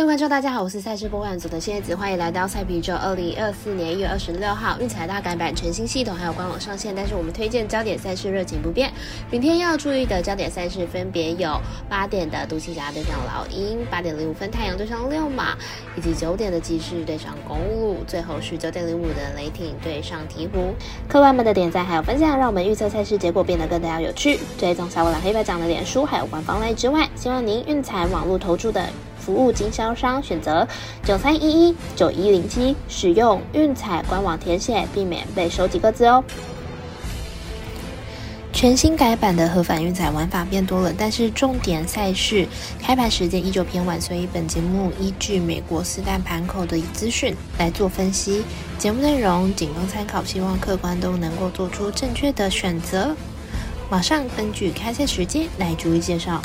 各位观众，大家好，我是赛事播报组的谢子，欢迎来到赛皮周二零二四年一月二十六号运彩大改版全新系统还有官网上线，但是我们推荐焦点赛事热情不变。明天要注意的焦点赛事分别有八点的独行侠对上老鹰，八点零五分太阳对上六马，以及九点的骑士对上公路，最后是九点零五的雷霆对上鹈鹕。客官们的点赞还有分享，让我们预测赛事结果变得更加有趣。追踪小五蓝黑白奖的脸书还有官方类之外，希望您运彩网络投注的。服务经销商选择九三一一九一零七，使用运彩官网填写，避免被收几个字哦。全新改版的合法运彩玩法变多了，但是重点赛事开盘时间依旧偏晚，所以本节目依据美国四大盘口的资讯来做分析。节目内容仅供参考，希望客观都能够做出正确的选择。马上根据开赛时间来逐一介绍。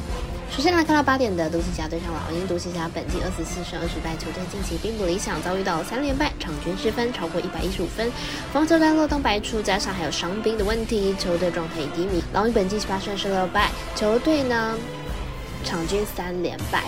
首先来看到八点的独行侠对上老鹰，独行侠本季二十四胜二十败，球队近期并不理想，遭遇到三连败，场均失分超过一百一十五分，防守端漏洞百出，加上还有伤兵的问题，球队状态低迷。老鹰本季十八胜十六败，球队呢场均三连败。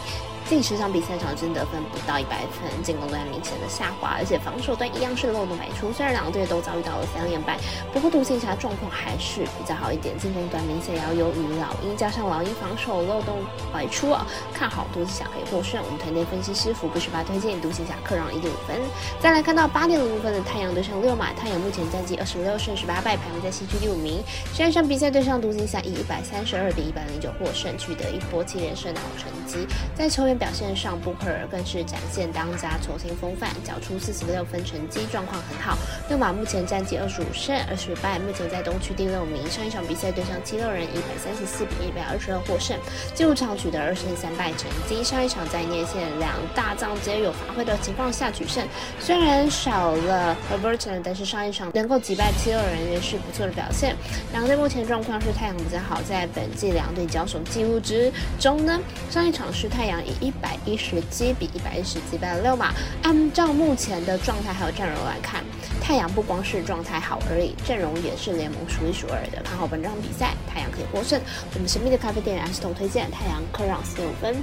近十场比赛场均得分不到一百分，进攻端明显的下滑，而且防守端一样是漏洞百出。虽然两队都遭遇到了三连败，不过独行侠状况还是比较好一点，进攻端明显要优于老鹰，加上老鹰防守漏洞百出啊，看好独行侠可以获胜。我们团队分析师福布十八推荐独行侠客让一点五分。再来看到八点零五分的太阳对上六马，太阳目前战绩二十六胜十八败，排名在西区第五名。上一场比赛对上独行侠以一百三十二比一百零九获胜，取得一波七连胜的好成绩。在球员。表现上，布克尔更是展现当家球星风范，缴出四十六分成绩，状况很好。六马目前战绩二十五胜二十败，目前在东区第六名。上一场比赛对上七六人，一百三十四比一百二十二获胜，进入场取得二胜三败成绩。上一场在内线两大将皆有发挥的情况下取胜，虽然少了 Herberton，但是上一场能够击败七六人也是不错的表现。两队目前状况是太阳比较好，在本季两队交手记录之中呢，上一场是太阳以一一百一十七比一百一十击败了六马。按照目前的状态还有阵容来看，太阳不光是状态好而已，阵容也是联盟数一数二的。看好本场比赛，太阳可以获胜。我们神秘的咖啡店还是同推荐太阳客让四五分。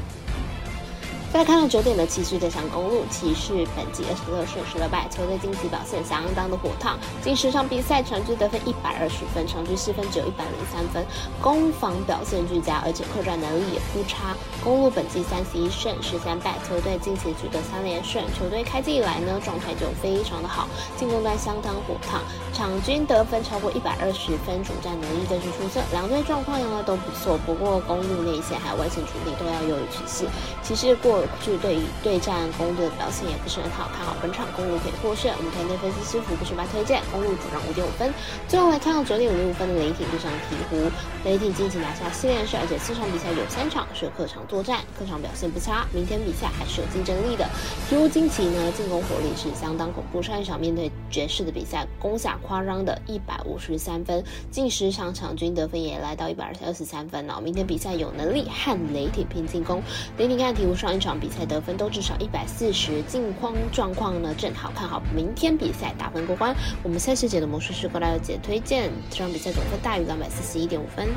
再看到九点的骑士对上公路，骑士本季二十六胜十六败，球队近期表现相当的火烫，近十场比赛场均得分一百二十分，场均失分只有一百零三分，攻防表现俱佳，而且客战能力也不差。公路本季三十一胜十三败，球队近期取得三连胜，球队开季以来呢状态就非常的好，进攻端相当火烫，场均得分超过一百二十分，主战能力更是出色。两队状况呢都不错，不过公路内线还有外线主力都要优于骑士，骑士过。是对于对战公路的表现也不是很好，看好本场公路可以获胜。我们团队分析师傅不是八推荐公路主让五点五分。最后来看到九点零五分的雷霆对上鹈鹕，雷霆近期拿下四连胜，而且四场比赛有三场是客场作战，客场表现不差，明天比赛还是有竞争力的。鹈鹕近期呢进攻火力是相当恐怖，上一场面对爵士的比赛攻下夸张的一百五十三分，近十场场均得分也来到一百二十三分哦。明天比赛有能力和雷霆拼进攻。雷霆看鹈鹕上一场。比赛得分都至少一百四十，近况状况呢正好，看好明天比赛打分过关。我们赛事节的魔术师过来姐推荐这场比赛总分大于两百四十一点五分。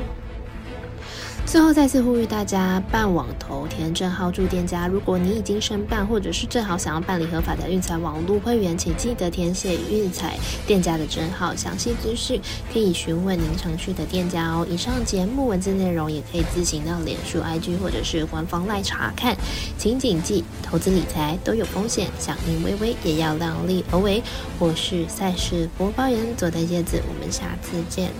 最后再次呼吁大家办网投填证号注店家。如果你已经申办，或者是正好想要办理合法的运彩网络会员，请记得填写运彩店家的证号。详细资讯可以询问您常去的店家哦。以上节目文字内容也可以自行到脸书 IG 或者是官方来查看。请谨记，投资理财都有风险，响应微微也要量力而为。我是赛事播报员佐代叶子，我们下次见。